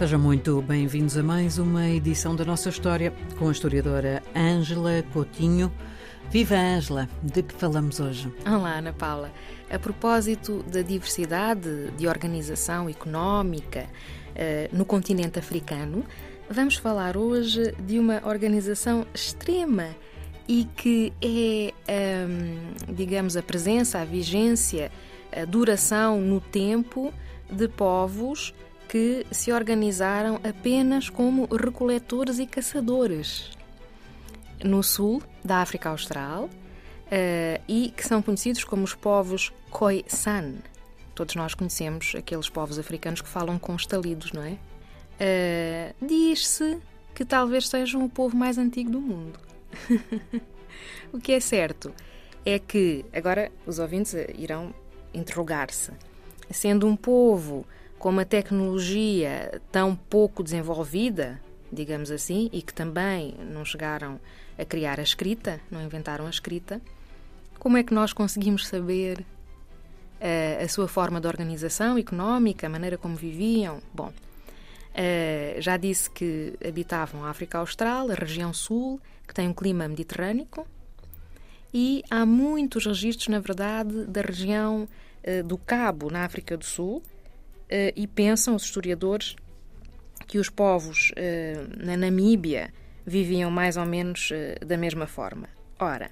Sejam muito bem-vindos a mais uma edição da nossa história com a historiadora Ângela Coutinho. Viva Ângela, de que falamos hoje? Olá, Ana Paula. A propósito da diversidade de organização económica uh, no continente africano, vamos falar hoje de uma organização extrema e que é, um, digamos, a presença, a vigência, a duração no tempo de povos que se organizaram apenas como recoletores e caçadores no sul da África Austral uh, e que são conhecidos como os povos Khoisan. Todos nós conhecemos aqueles povos africanos que falam com estalidos, não é? Uh, Diz-se que talvez sejam o povo mais antigo do mundo. o que é certo é que, agora os ouvintes irão interrogar-se, sendo um povo com uma tecnologia tão pouco desenvolvida, digamos assim, e que também não chegaram a criar a escrita, não inventaram a escrita, como é que nós conseguimos saber uh, a sua forma de organização económica, a maneira como viviam? Bom, uh, já disse que habitavam a África Austral, a região sul, que tem um clima mediterrâneo, e há muitos registros, na verdade, da região uh, do Cabo, na África do Sul, e pensam os historiadores que os povos uh, na Namíbia viviam mais ou menos uh, da mesma forma. Ora,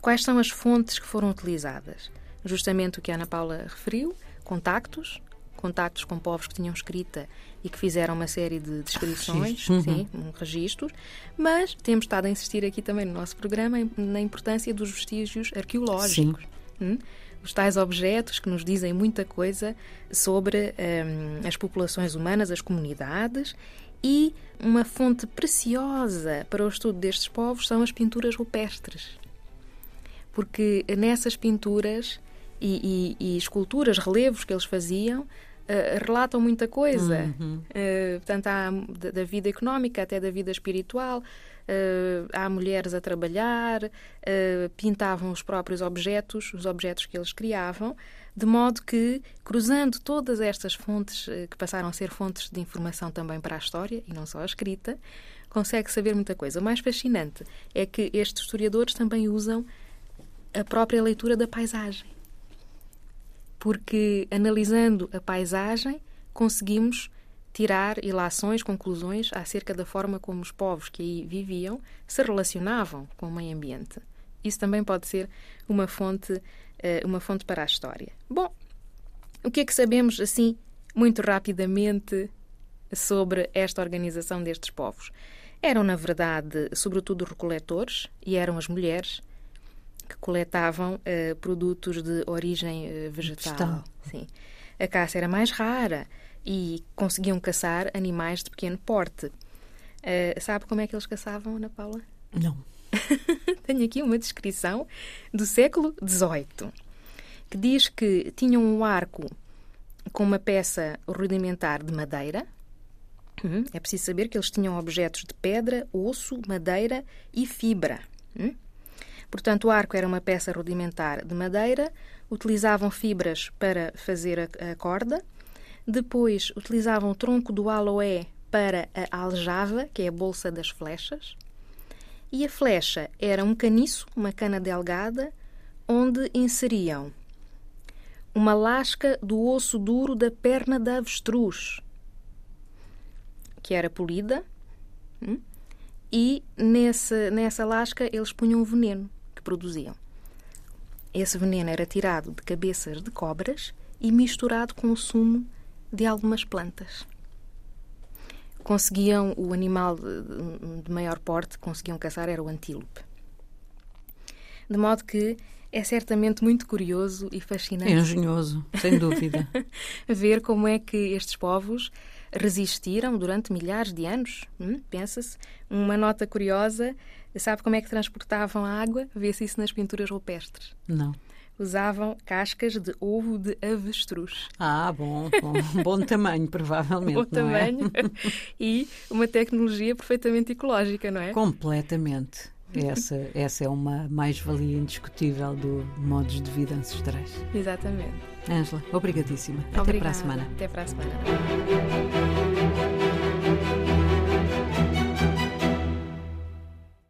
quais são as fontes que foram utilizadas? Justamente o que a Ana Paula referiu: contactos, contactos com povos que tinham escrita e que fizeram uma série de descrições, uhum. sim, um registros, mas temos estado a insistir aqui também no nosso programa na importância dos vestígios arqueológicos. Hum? os tais objetos que nos dizem muita coisa sobre um, as populações humanas, as comunidades e uma fonte preciosa para o estudo destes povos são as pinturas rupestres. Porque nessas pinturas e, e, e esculturas, relevos que eles faziam, Uh, relatam muita coisa, uhum. uh, tanto há da, da, vida económica até da vida espiritual. Uh, há mulheres a trabalhar, pintavam os próprios objetos, os objetos que eles criavam, de modo que, cruzando todas estas fontes, que passaram a ser fontes de informação também para a história, e não só a escrita, consegue saber muita coisa. O mais fascinante é que estes historiadores também usam a própria leitura da paisagem porque analisando a paisagem conseguimos tirar ilações, conclusões acerca da forma como os povos que aí viviam se relacionavam com o meio ambiente. Isso também pode ser uma fonte, eh, uma fonte para a história. Bom, o que é que sabemos assim muito rapidamente sobre esta organização destes povos? Eram, na verdade, sobretudo recoletores e eram as mulheres que coletavam uh, produtos de origem uh, vegetal. vegetal. Sim. A caça era mais rara e conseguiam caçar animais de pequeno porte. Uh, sabe como é que eles caçavam, Ana Paula? Não. Tenho aqui uma descrição do século XVIII que diz que tinham um arco com uma peça rudimentar de madeira. Hum, é preciso saber que eles tinham objetos de pedra, osso, madeira e fibra. Hum? Portanto, o arco era uma peça rudimentar de madeira, utilizavam fibras para fazer a, a corda, depois utilizavam o tronco do aloé para a aljava, que é a bolsa das flechas, e a flecha era um caniço, uma cana delgada, onde inseriam uma lasca do osso duro da perna da avestruz, que era polida, hum, e nessa, nessa lasca eles punham veneno que produziam. Esse veneno era tirado de cabeças de cobras e misturado com o sumo de algumas plantas. Conseguiam, o animal de maior porte, conseguiam caçar era o antílope. De modo que é certamente muito curioso e fascinante. É engenhoso, sem dúvida. ver como é que estes povos resistiram durante milhares de anos. Hum? Pensa-se. Uma nota curiosa Sabe como é que transportavam a água? Vê-se isso nas pinturas rupestres. Não. Usavam cascas de ovo de avestruz. Ah, bom, bom, bom tamanho, provavelmente. bom é? tamanho é? e uma tecnologia perfeitamente ecológica, não é? Completamente. Essa, essa é uma mais-valia indiscutível do modos de vida ancestrais. Exatamente. Ângela, obrigadíssima. Obrigada. Até para a semana. Até para a semana.